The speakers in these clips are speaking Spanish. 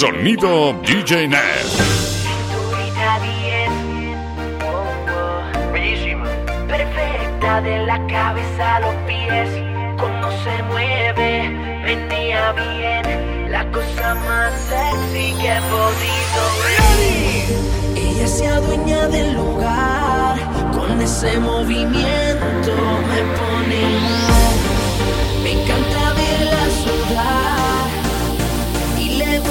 Sonido DJ Net. Bellísima. Perfecta de la cabeza a los pies. Cómo se mueve, venía bien. La cosa más sexy que he podido ver. Ella se adueña del lugar. Con ese movimiento me pone. Me encanta verla sudar.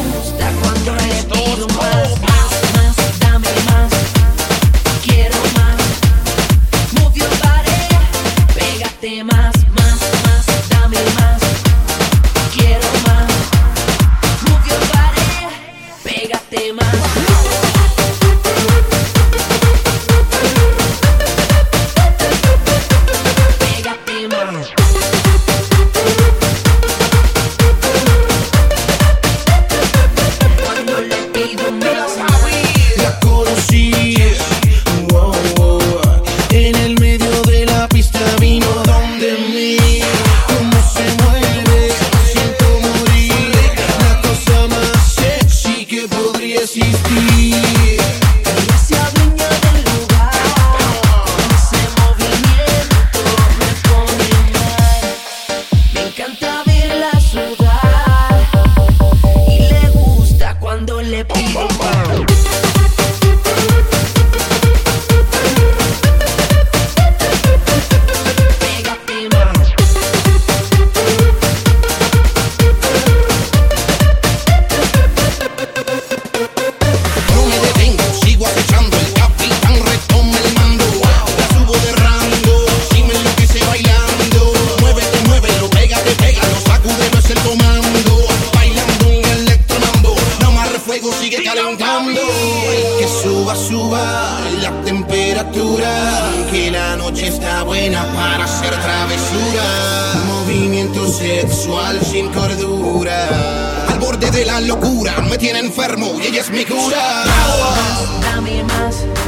gusta cuando respiro más. la locura me tiene enfermo y ella es mi cura. Más, dame más.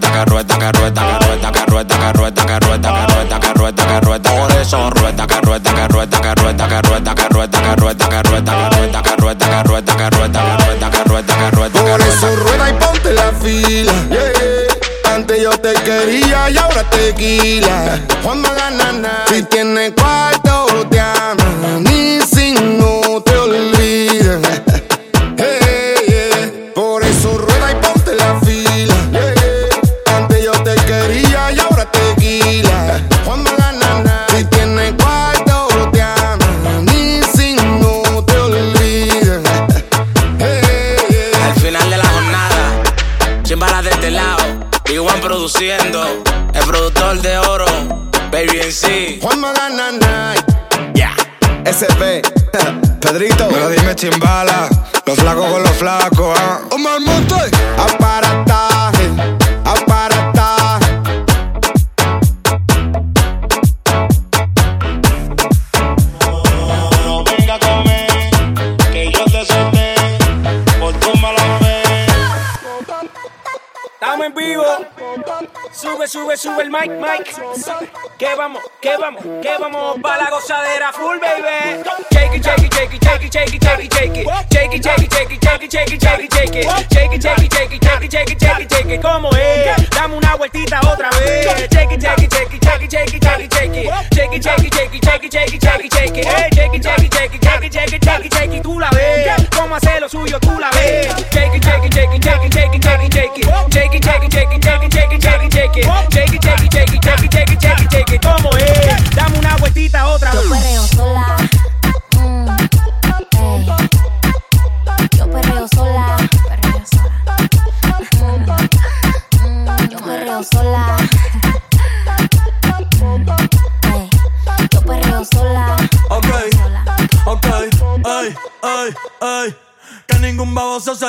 Rueda, que que que que rueda, que rueda, que que rueda, que rueda. Por eso rueda, que rueda, que rueda, que rueda, que rueda, que rueda, que rueda, que rueda, que rueda, que rueda, que rueda, que rueda, que rueda, que rueda, que rueda. Por eso rueda y ponte la fila. Antes yo te quería y ahora tequila. Juan Maganana. Si tienes cuarto, mic. Que vamos, que vamos, que vamos para la gozadera full, baby. Shake it, shake it, shake it, shake it, shake it, shake it, shake it. Shake it, shake it, shake it, shake it, shake it, shake it, shake it. Shake it, shake it, shake it, shake it, shake it, shake it, shake it. ¿Cómo es? Dame una vueltita otra vez. Shake it, shake it, shake it, shake it, shake it, shake it, shake it. Shake it, shake it, shake it, shake it, shake it, shake it, shake it. Shake it, shake la ves. Cómo suyo, tú la ves. Shake it, shake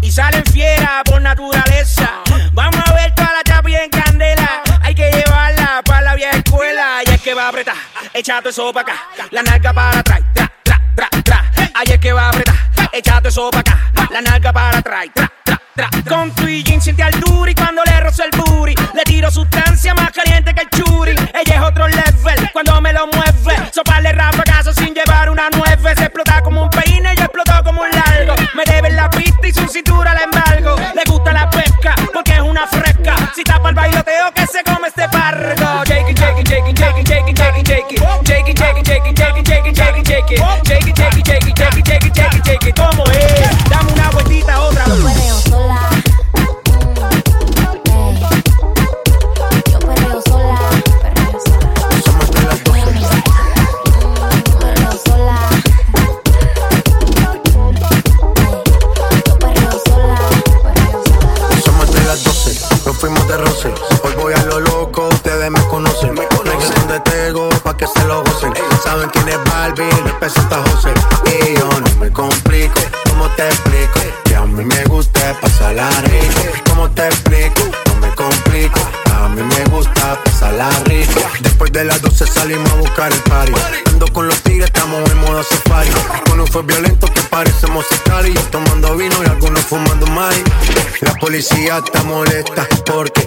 Y salen fiera por naturaleza. Vamos a ver toda la chapi en candela. Hay que llevarla para la vieja escuela. Y es que va a apretar, echa todo eso para acá. La nalga para atrás, tra, tra, tra, tra. Ahí es que va a apretar, echa todo eso para acá. La nalga para atrás, tra, tra, tra. Con tu y jean siente altura salimos a buscar el party. Ando con los tigres, estamos en modo safari. Uno fue violento que parecemos estar y tomando vino y algunos fumando mai. La policía está molesta porque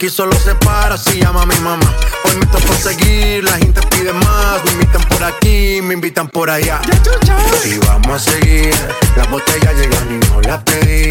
Aquí solo se para si llama mi mamá. Hoy me toca seguir, la gente pide más. Me invitan por aquí, me invitan por allá. Y vamos a seguir. Las botellas llegan y no las pedí.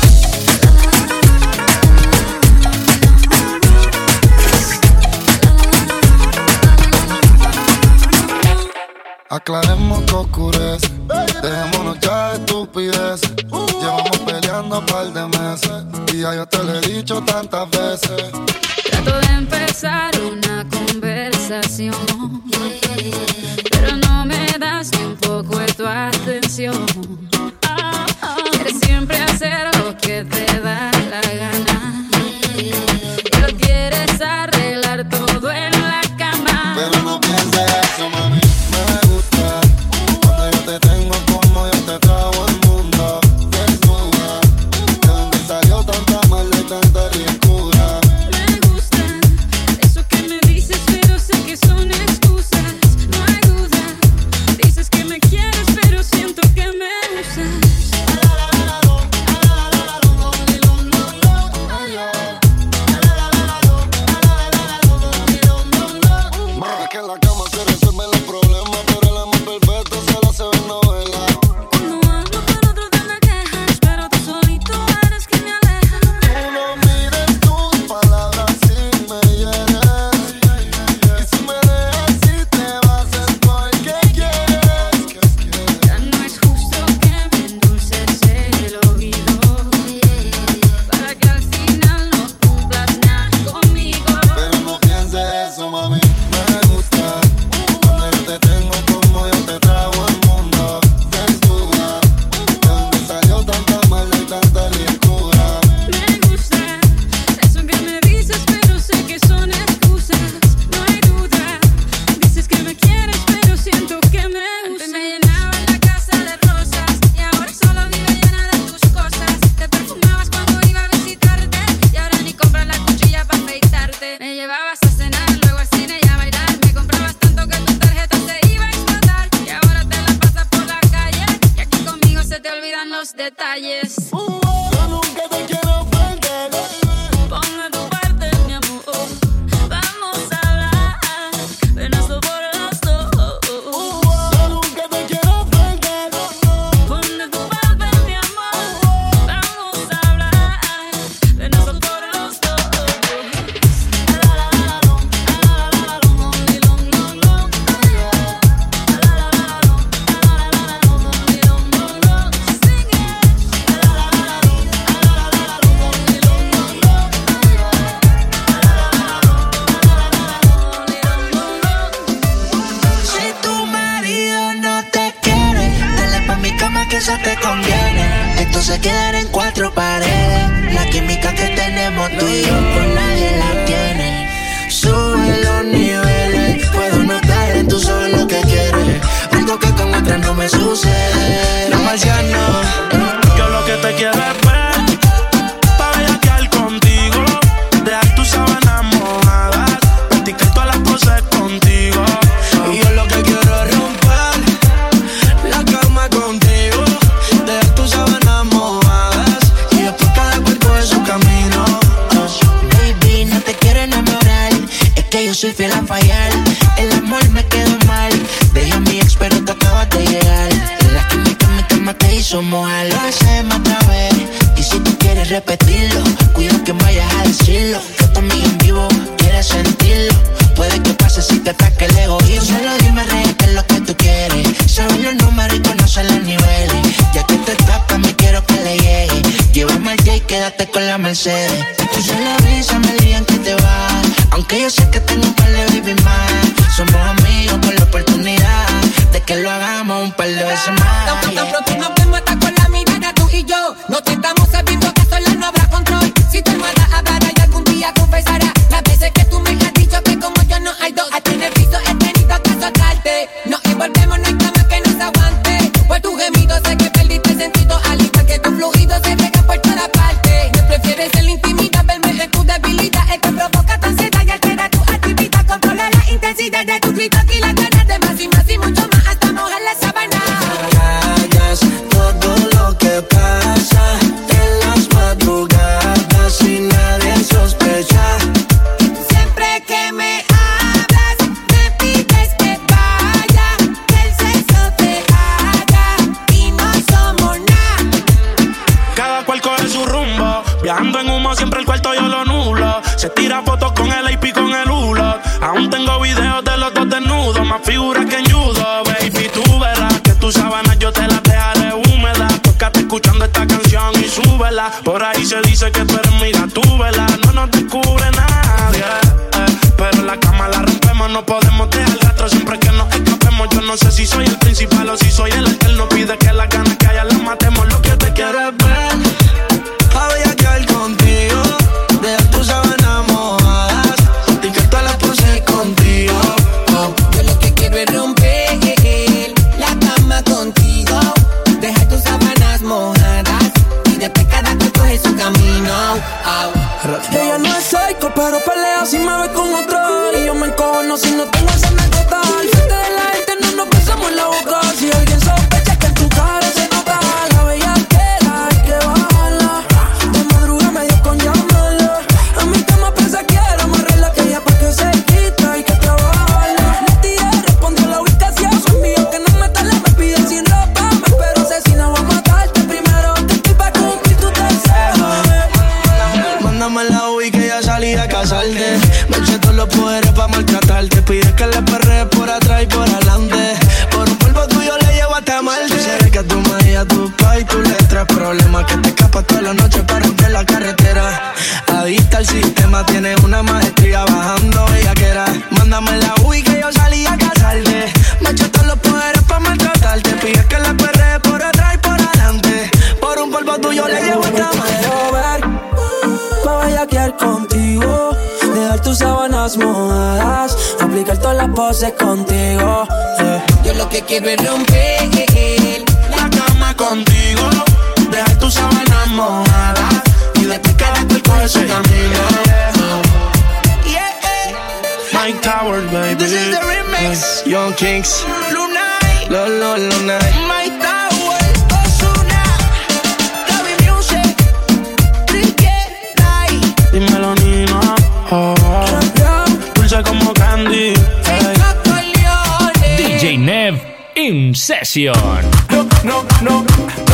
Aclaremos que oscurece. Dejémonos ya de estupideces. Llevamos peleando un par de meses. Y ya yo te lo he dicho tantas veces. Trato de empezar una conversación, pero no me das ni un poco de tu atención. Quieres siempre hacer lo que te da la gana, pero quieres arreglar contigo. Deja tu sábanas mojadas y después quédate el coche ese camino. Yeah. Mike Tower, baby. This is the remix. Young Kings. Lunay. Lolo, Lunay. Mike Session. No, no, no.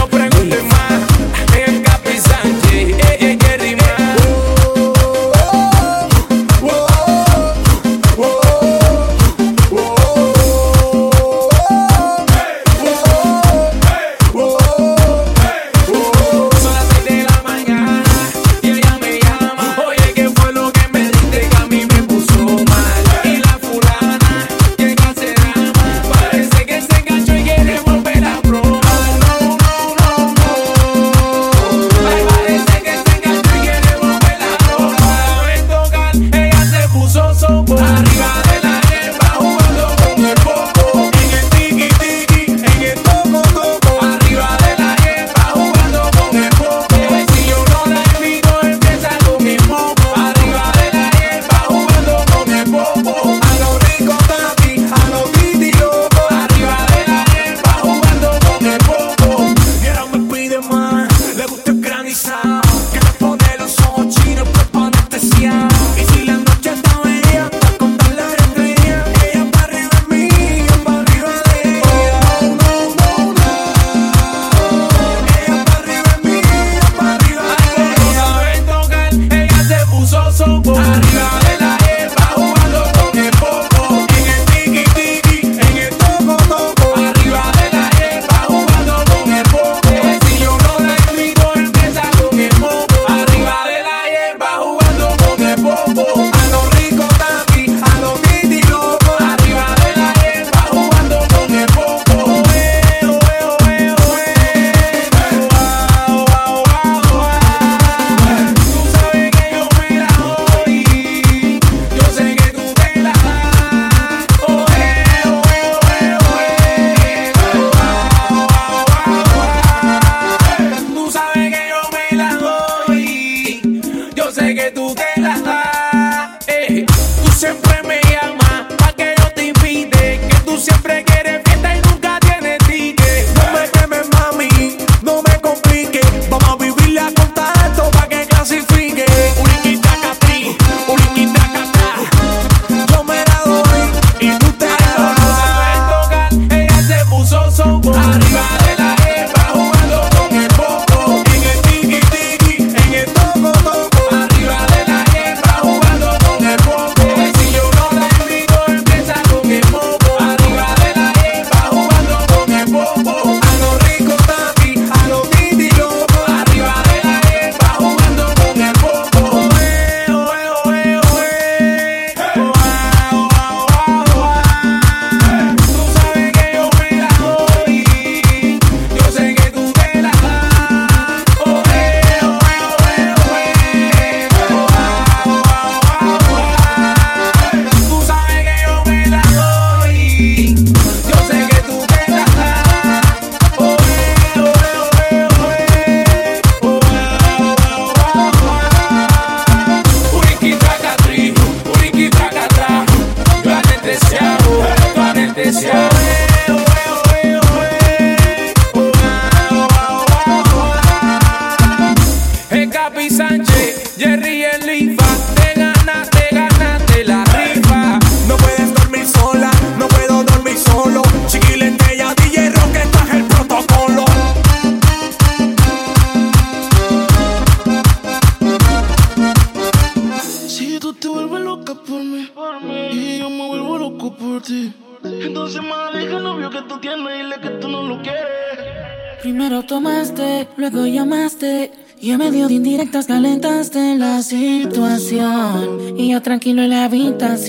siempre quiere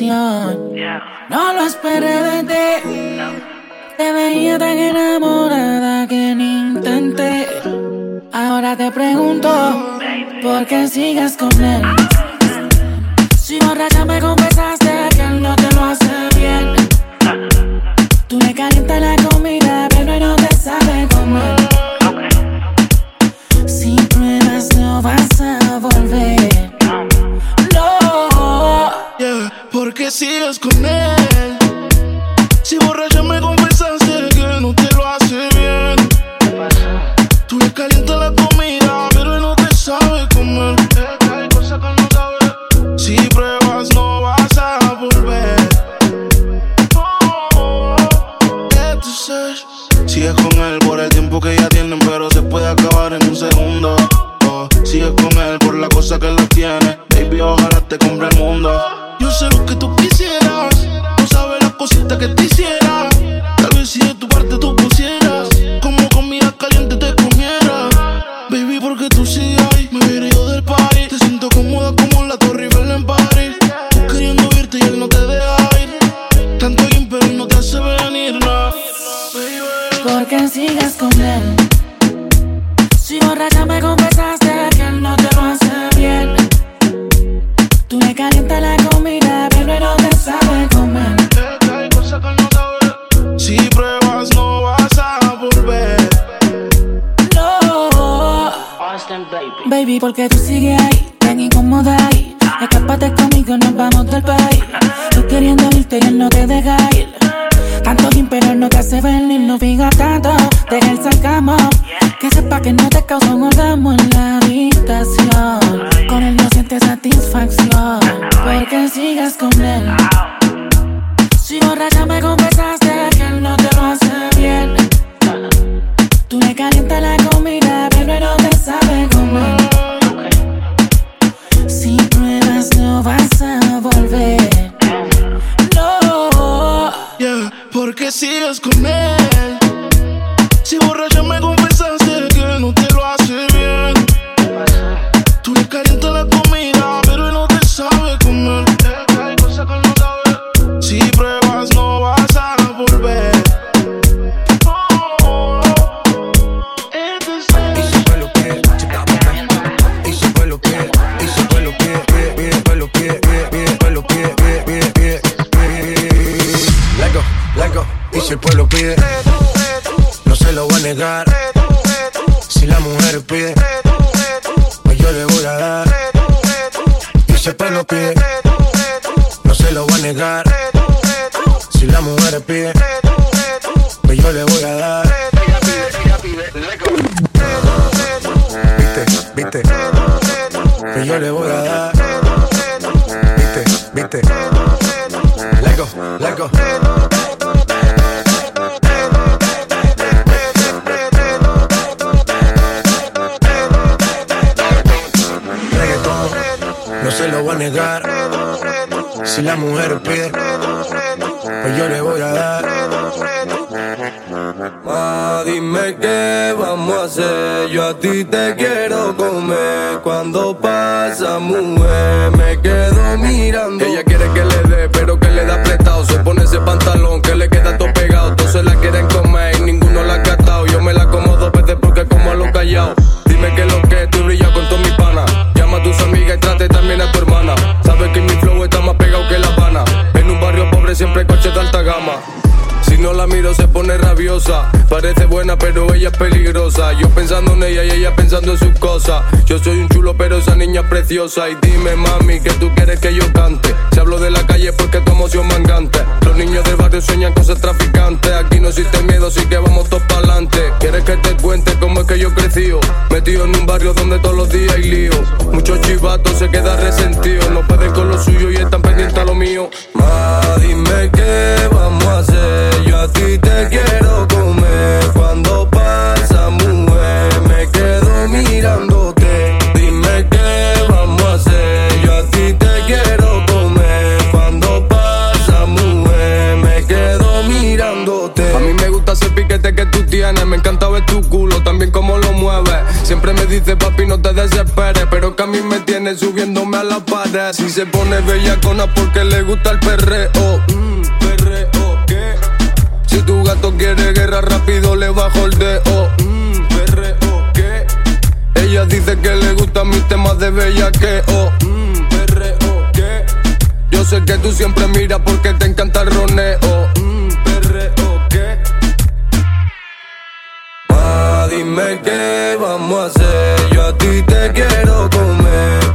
No lo esperé de ti. Te veía tan enamorada que ni intenté. Ahora te pregunto, ¿por qué sigues con él? Negar. Si la mujer pide, pues yo le voy a dar. Ma, dime qué vamos a hacer. Yo a ti te quiero comer. Cuando pasa, mujer, me quedo mirando. Se pone rabiosa. Parece buena pero ella es peligrosa. Yo pensando en ella y ella pensando en sus cosas. Yo soy un chulo pero esa niña es preciosa. Y dime mami que tú quieres que yo cante. Si hablo de la calle porque tu emoción mangante. Los niños del barrio sueñan cosas traficantes. Aquí no existe miedo así que vamos todos para adelante. ¿Quieres que te cuente cómo es que yo crecí? Metido en un barrio donde todos los días hay lío. Muchos chivatos se quedan resentidos. No pueden con lo suyo y están pendientes a lo mío. Ma, dime qué vamos a hacer. Te quiero comer. Cuando pasa, mujer, me quedo mirándote. Dime qué vamos a hacer. Yo a ti te quiero comer. Cuando pasa, mujer, me quedo mirándote. A mí me gusta ese piquete que tú tienes. Me encanta ver tu culo, también cómo lo mueves. Siempre me dice, papi, no te desesperes. Pero que a mí me tiene subiéndome a la pared. Si se pone bellacona porque le gusta el perreo. Mm, gato quiere guerra rápido le bajo el dedo. Mm, perreo, ¿qué? Ella dice que le gustan mis temas de bellaqueo. Mm, perreo, ¿qué? Yo sé que tú siempre miras porque te encanta el roneo. Mm, perreo, ¿qué? Ma, dime qué vamos a hacer. Yo a ti te quiero comer.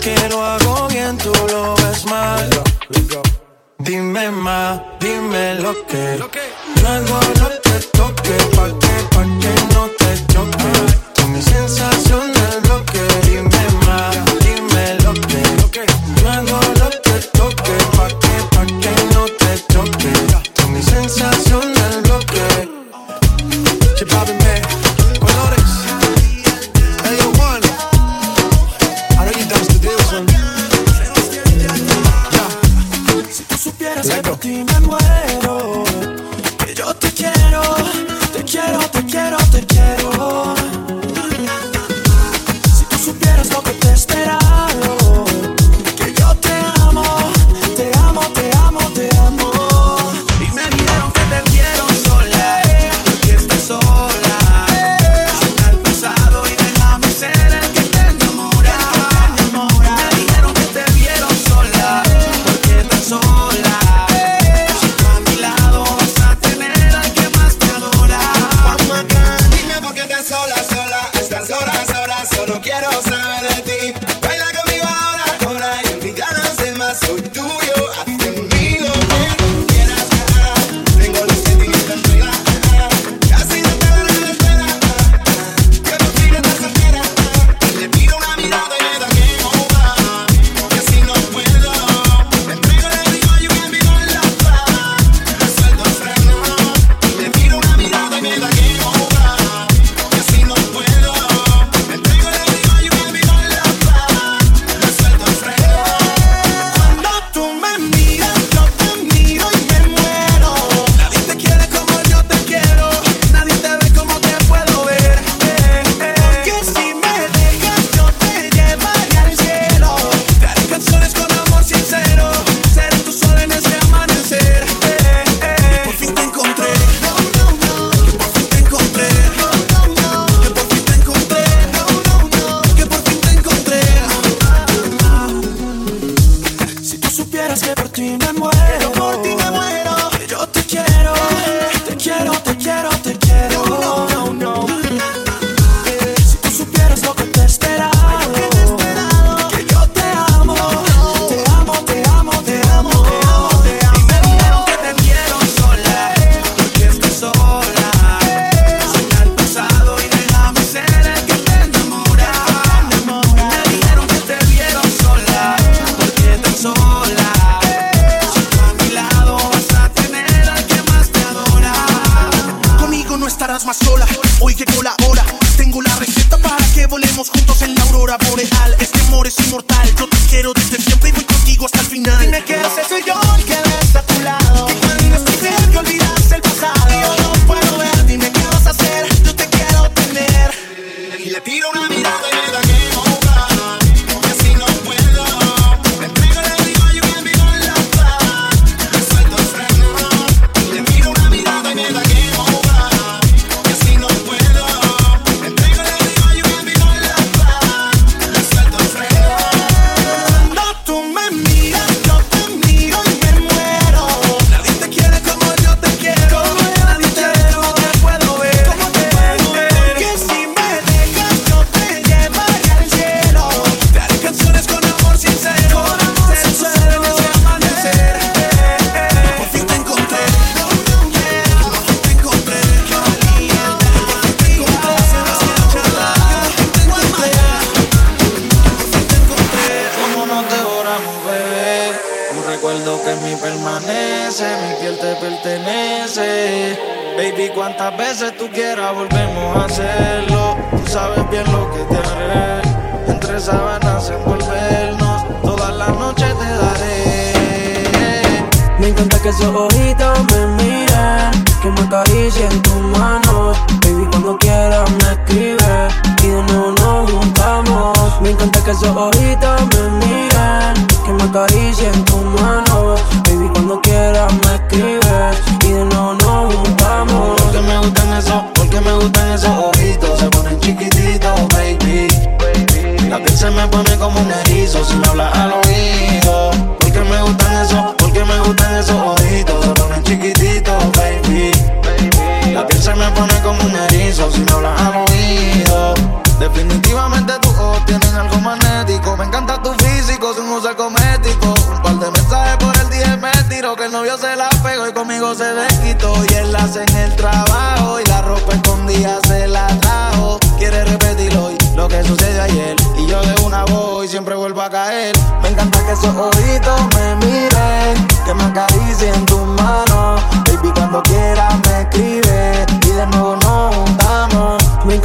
que lo hago bien, tú lo ves mal. Dime más, dime lo que. No hago no te toque, pa' que, pa' que no te choque. Con mi sensación.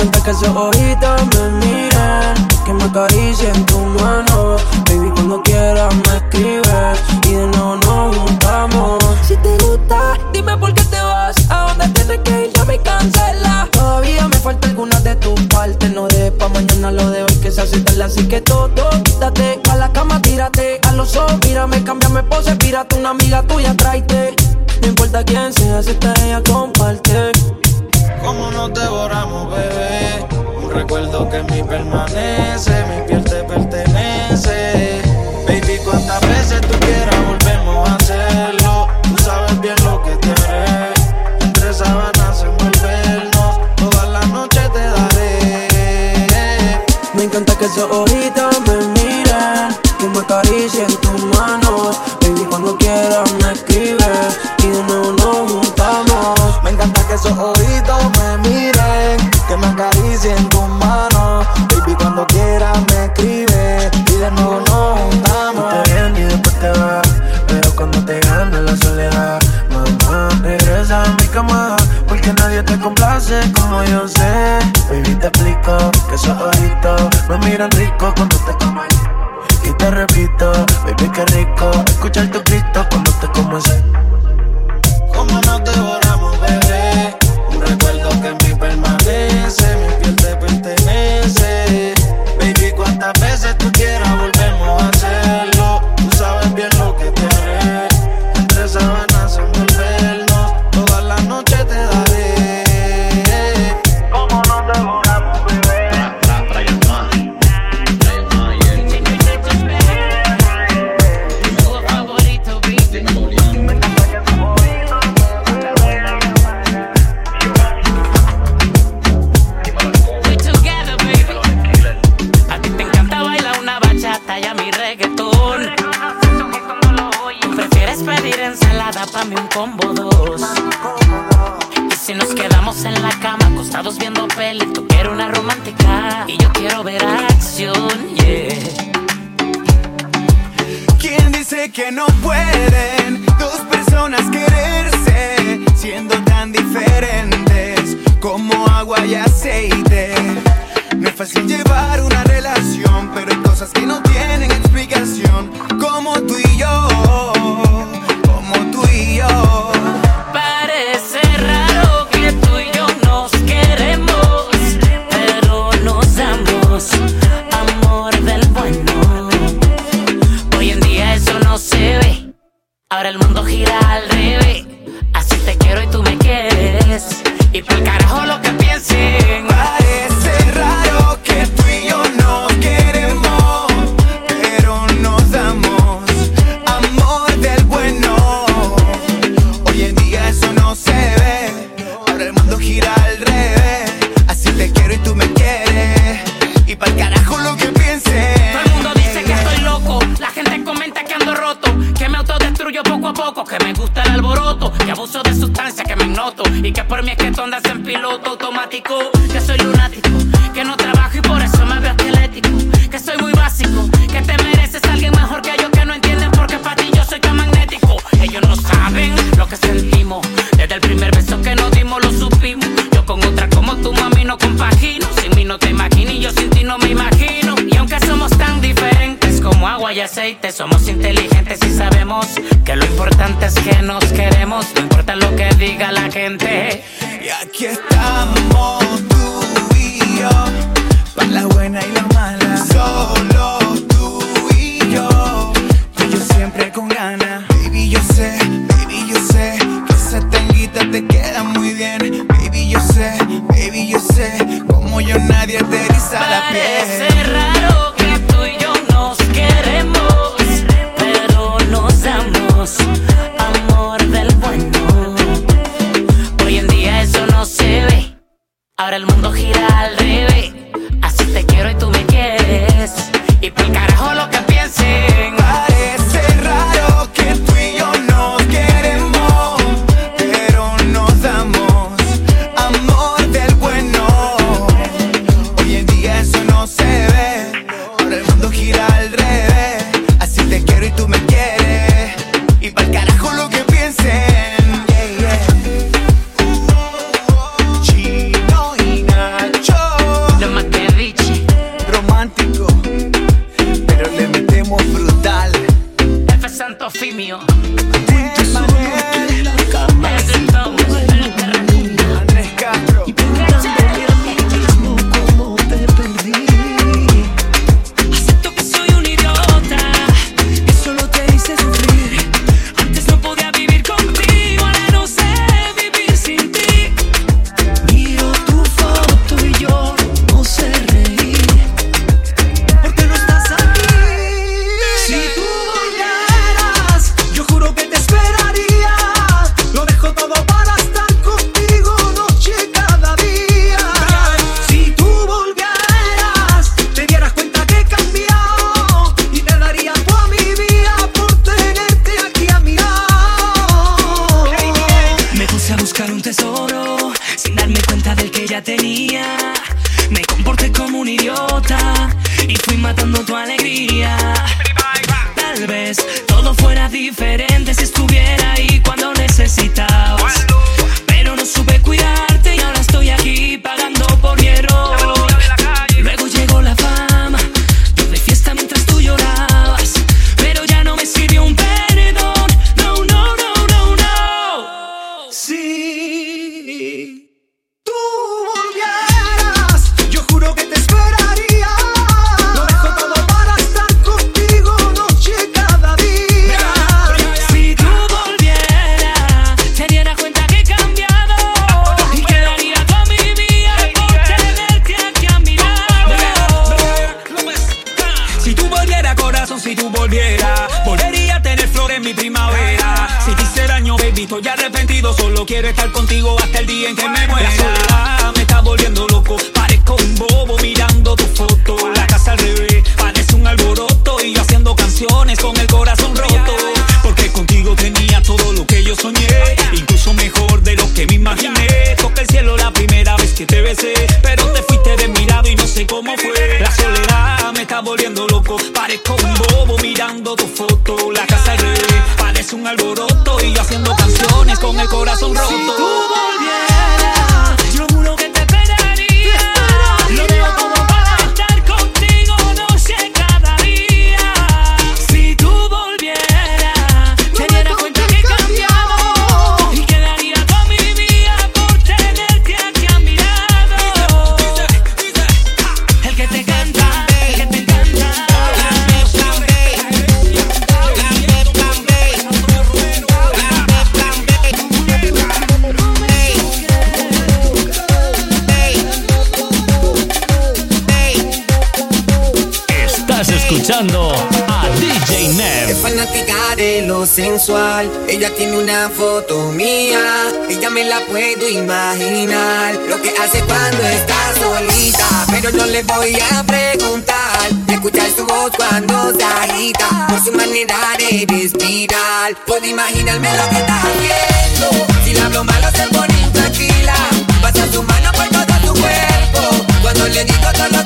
Antes que esos ojitos me miren, que me acaricien tu mano. Baby, cuando quieras me escribes y de nuevo nos juntamos. Si te gusta, dime por qué te vas. A dónde tienes que ir, ya me cancela. Todavía me falta alguna de tus partes. No de pa' mañana lo de hoy que se hace tarde. Así que todo, quítate. A la cama, tírate. A los ojos, mírame, cámbiame pose. Pírate una amiga tuya, tráete. No importa quién sea, si está ella con en mí permanece, mi piel te pertenece. Escuchando a DJ Es Nev. fanática de lo sensual. Ella tiene una foto mía. Ella me la puedo imaginar. Lo que hace cuando está solita. Pero no le voy a preguntar. Escuchar su voz cuando se agita. Por su manera de respirar. Puedo imaginarme lo que está haciendo. Si le hablo malo se pone intranquila. Pasa su mano por todo tu cuerpo. Cuando le digo todo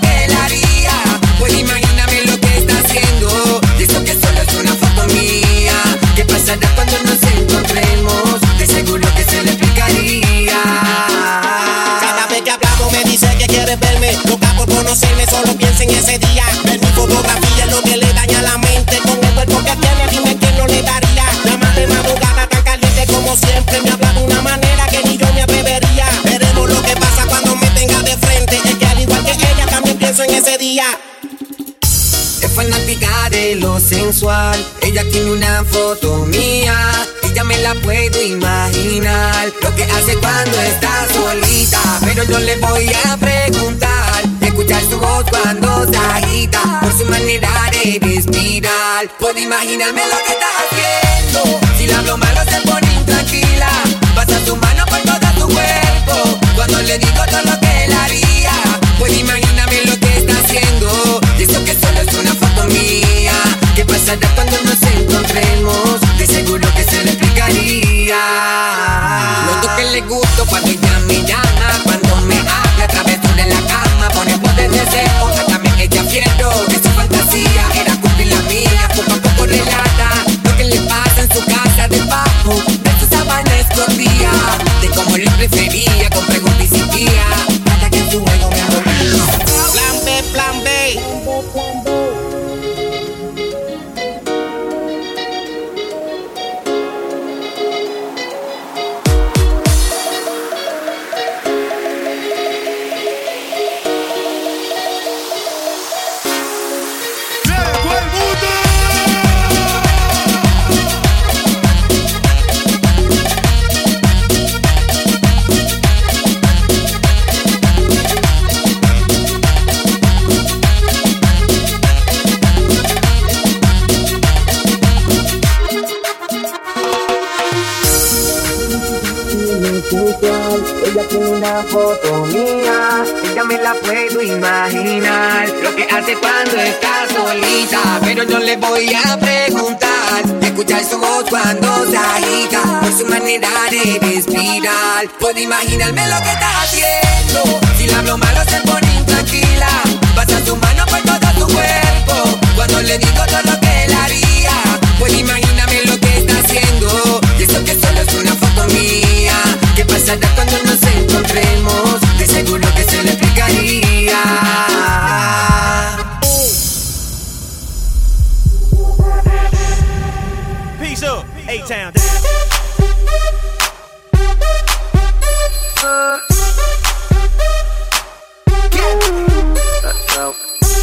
que haciendo. Y que solo es una foto mía. ¿Qué pasará cuando nos encontremos? De seguro que se le explicaría. Cada vez que hablamos me dice que quiere verme. Loca por conocerme, solo piensa en ese día. Ver mi fotografía es lo que le daña la mente. Con el cuerpo que tiene, dime quién no le daría. La más de madrugada tan caliente como siempre. Me habla de una manera que ni yo me atrevería. Veremos lo que pasa cuando me tenga de frente. Es que al igual que ella, también pienso en ese día. Es fanática de lo sensual. Ella tiene una foto mía. Ella me la puedo imaginar. Lo que hace cuando está solita. Pero no le voy a preguntar. Escuchar su voz cuando se agita. Por su manera de respirar. Puedo imaginarme lo que está haciendo. Si le hablo malo se pone intranquila. Pasa su mano por todo tu cuerpo. Cuando le digo todo lo que él haría. Puedo imaginarme pasará cuando nos encontremos? De seguro que se le explicaría. Lo no que le gusto cuando ella me llama, cuando me habla, travesura en la cama, pone poder de deseo. También ella quiero que su fantasía era cumplir la mía, poco a poco relata lo que le pasa en su casa debajo de su sabana escondida, de cómo le prefería. Ella tiene una foto mía, ella me la puedo imaginar. Lo que hace cuando está solita, pero yo le voy a preguntar. Escuchar su voz cuando se agita, por su manera de respirar. Puedo imaginarme lo que está haciendo. Si le hablo malo se pone intranquila. Pasa su mano por todo tu cuerpo. Cuando le digo todo lo que él haría, puedo imaginarme lo que está haciendo. Y eso que solo es una foto mía pasará cuando nos encontremos? De seguro que se lo explicaría. Peace up, A-Town.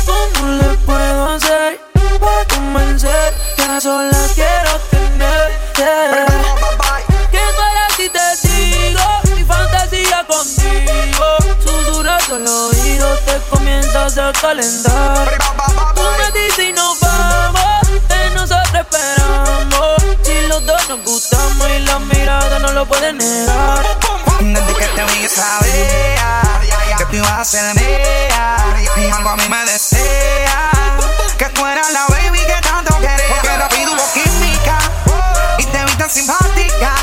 ¿Cómo le puedo hacer para convencer que a solas quiero tenerte? te comienzas a calentar. Tú me dices y nos vamos, que nosotros esperamos. Si los dos nos gustamos y la mirada no lo pueden negar. Desde que te vi sabía que tú ibas a ser mía. Y algo a mí me desea que tú eras la baby que tanto quería. Porque rápido hubo química y te vi tan simpática.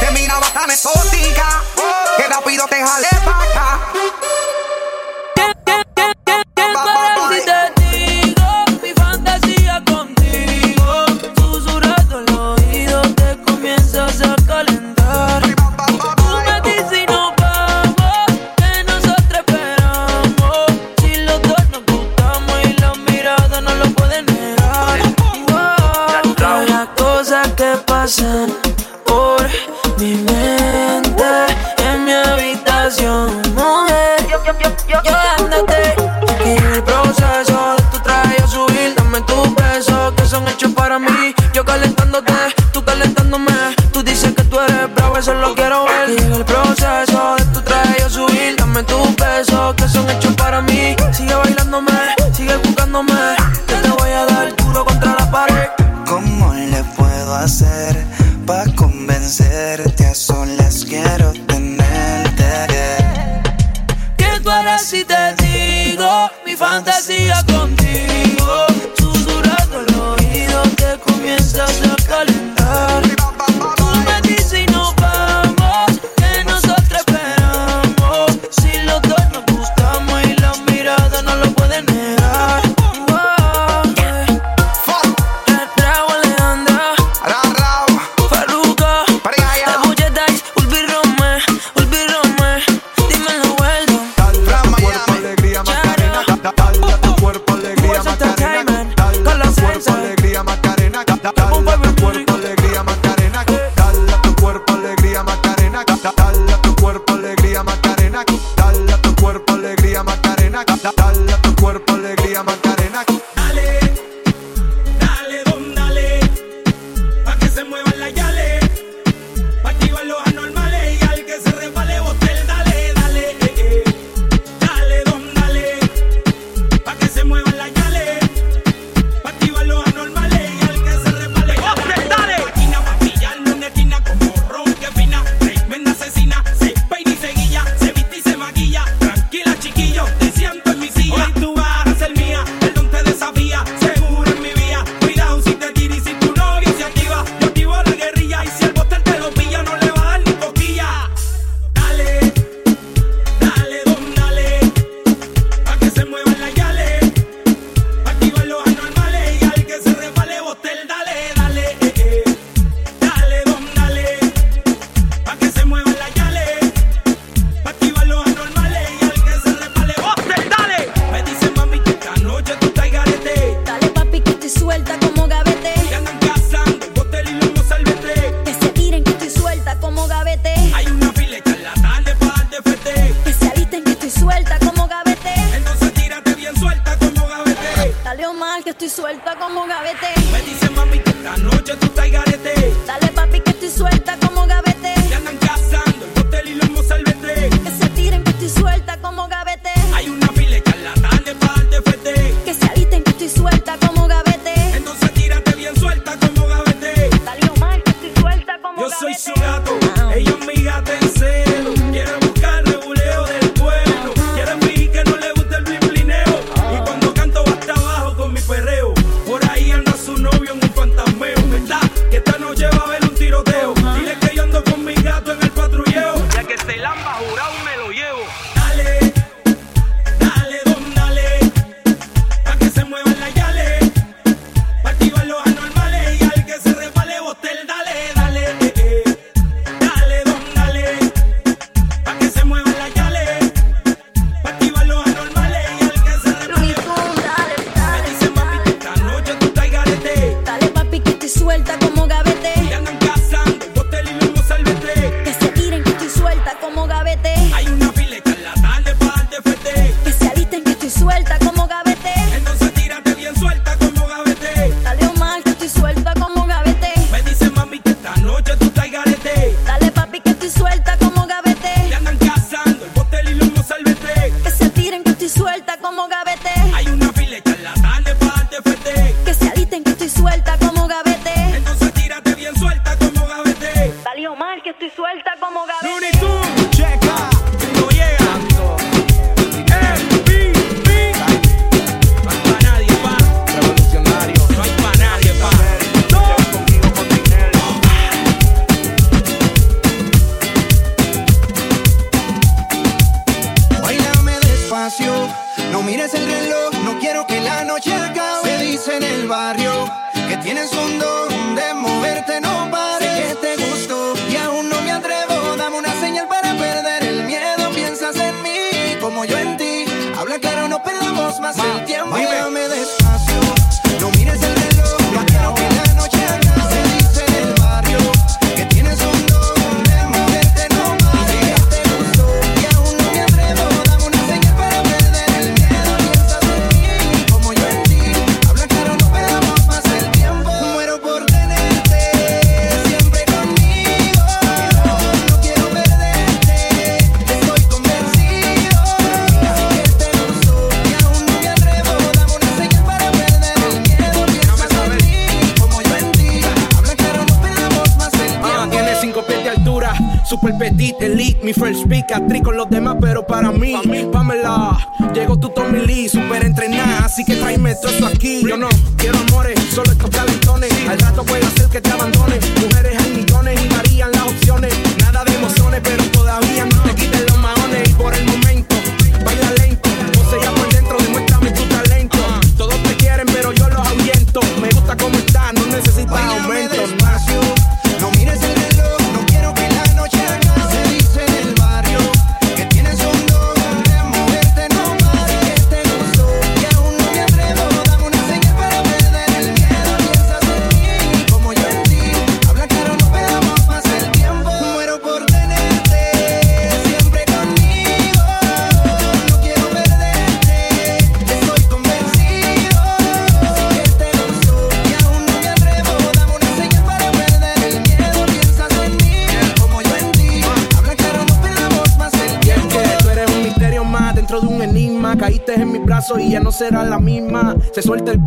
Te miraba tan exótica que rápido te jalé para acá. pasan y ya no será la misma. Se suelta el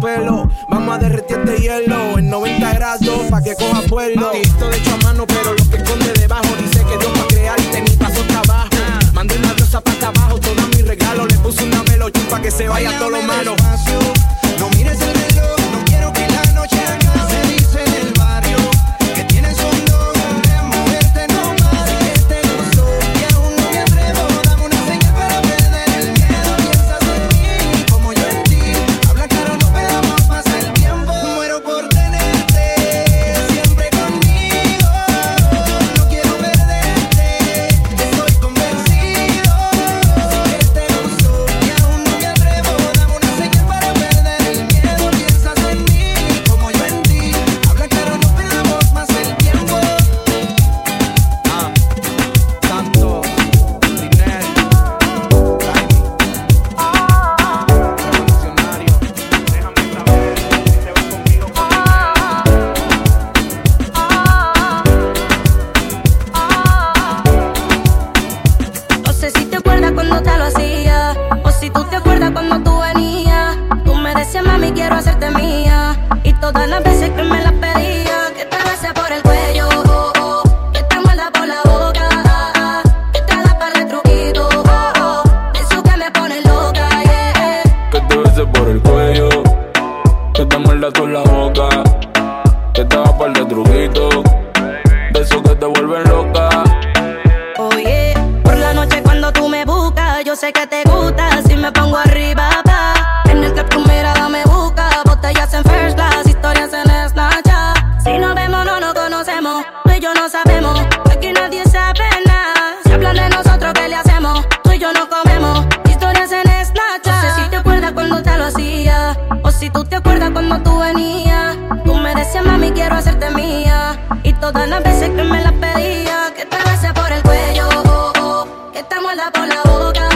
te muerda por la boca.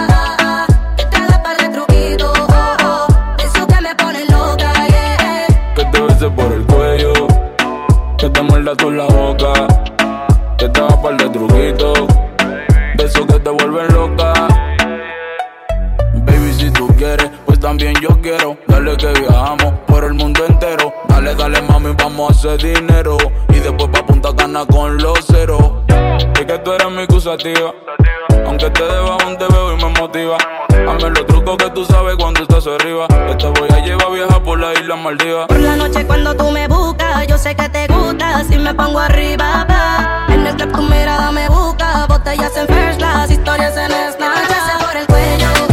Que te da par de truquitos. Oh, oh, eso que me pone loca. Que te beses por el cuello. Que te muerda por la boca. Que te da par de truquitos. De eso que te vuelven loca. Baby, si tú quieres, pues también yo quiero. Dale que viajamos por el mundo entero. Dale, dale, mami, vamos a hacer dinero. Y después pa' Punta Cana con los ceros. Es que tú eres mi acusativa. Aunque te debajo te veo y me motiva. Hazme los trucos que tú sabes cuando estás arriba. Que te voy a llevar a viajar por la isla Maldivas. Por la noche cuando tú me buscas, yo sé que te gusta. Si me pongo arriba, pa. En el club tu mirada me busca. Botellas en first class, historias en Snapchat. por el cuello.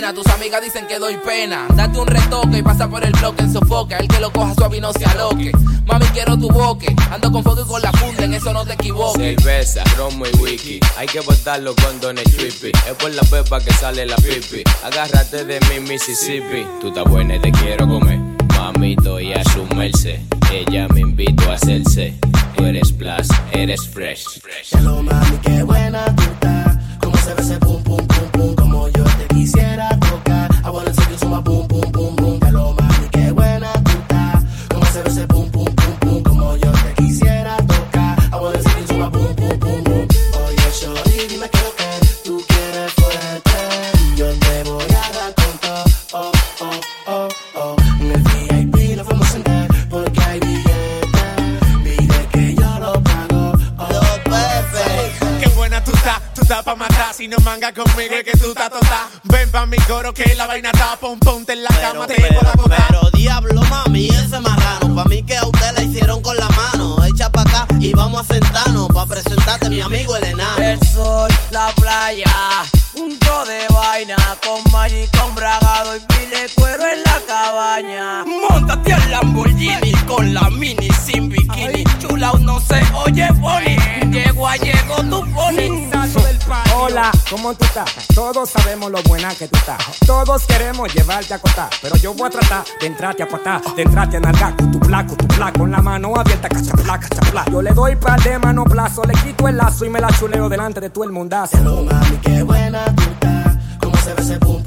Tus amigas dicen que doy pena. Date un retoque y pasa por el bloque en sofoca. El que lo coja suave y no se aloque. Mami, quiero tu boque. Ando con fuego y con la funda, en eso no te equivoques. Cerveza, romo y wiki. Hay que botarlo con Don Trippy. Es por la pepa que sale la pipi. Agárrate de mi Mississippi. Tú estás buena y te quiero comer. Mamito y a su merced. Ella me invitó a hacerse. Tú eres plus, eres fresh. fresh. Hello, mami, ganga conmigo es que tú estás tota. Ven pa' mi coro que la vaina está pon, ponte en la cama, pero, te voy a botar. Pero diablo, mami, ese marrano, pa' mí que a usted la hicieron con la mano. Echa pa' acá y vamos a sentarnos pa' presentarte mi amigo el enano. El sol, la playa, un punto de vaina, con Magic, con bragado y pile cuero en la cabaña. Montate al Lamborghini con la mini sin bikini, Ay. chula no se oye pony. Eh, llegó, llegó tu pony. Hola, ¿cómo tú estás? Todos sabemos lo buena que tú estás. Todos queremos llevarte a cotar, pero yo voy a tratar de entrarte a patar, de entrarte a nalgar con tu placo, tu placo, con la mano abierta, cachapla, cachapla. Yo le doy par de mano plazo, le quito el lazo y me la chuleo delante de todo el mundazo. Hello, mami, qué buena tú estás, cómo se ve ese boom?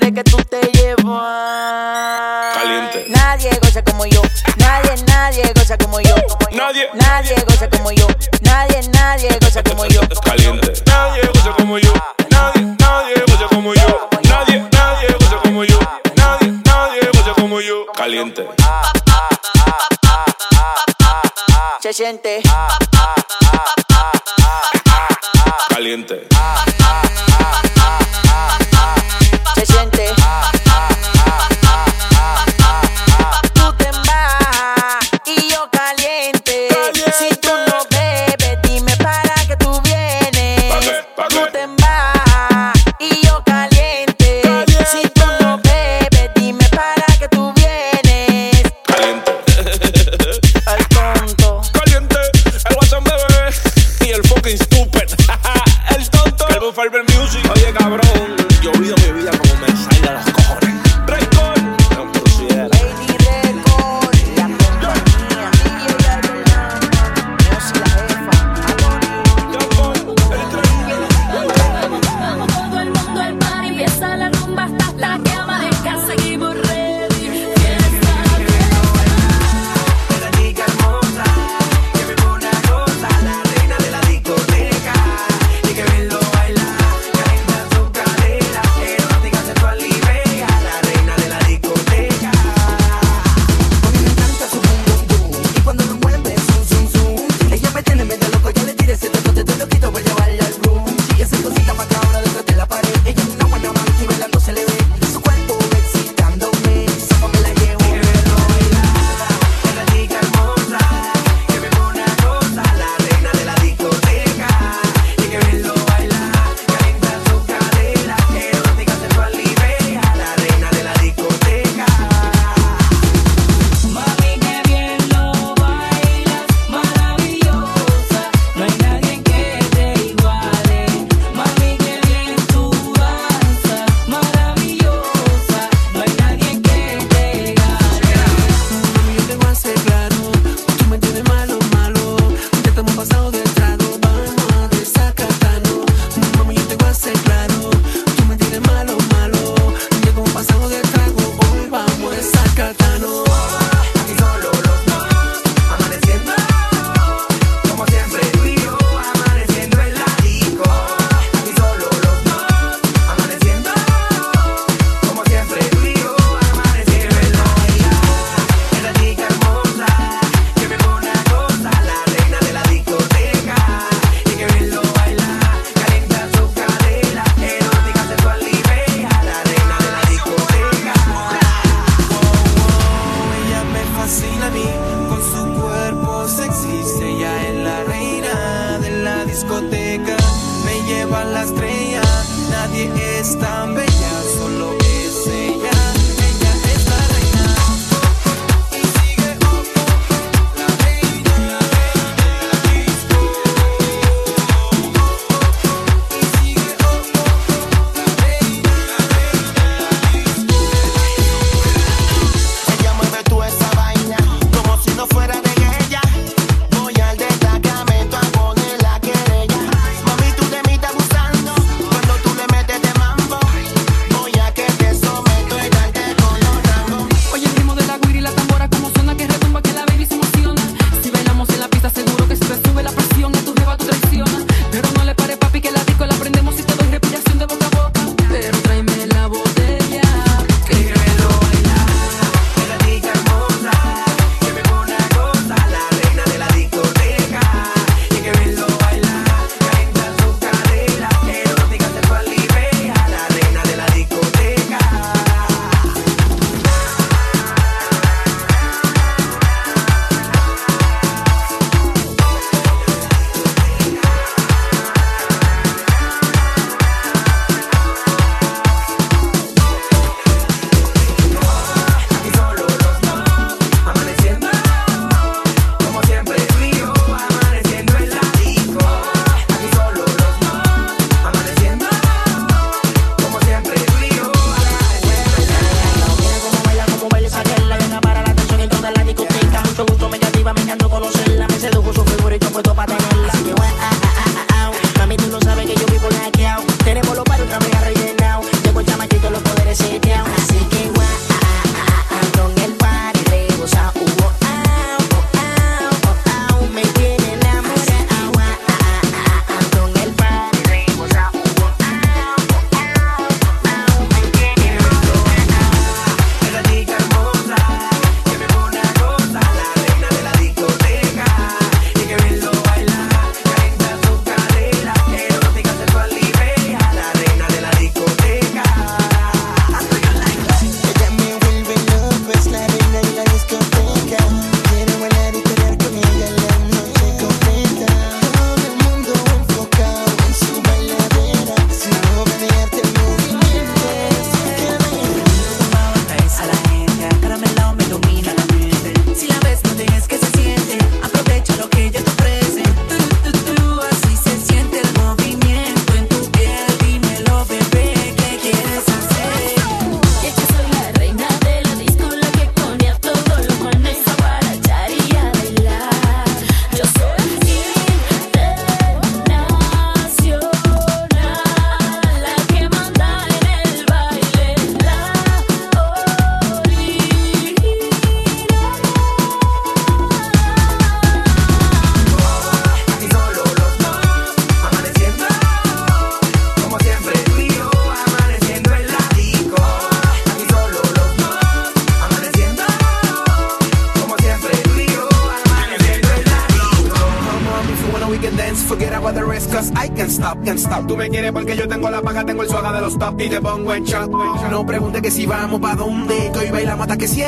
que tú te llevas. Caliente. Nadie goza como yo. Nadie, nadie goza como yo. Nadie. Nadie goza como yo. Nadie, nadie goza como yo. Caliente. Nadie goza como yo. Nadie, nadie goza como yo. Nadie, nadie goza como yo. Nadie, nadie goza como yo. Caliente. Se siente. Caliente.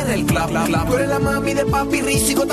del club. Tú eres la mami de papi Rizzi con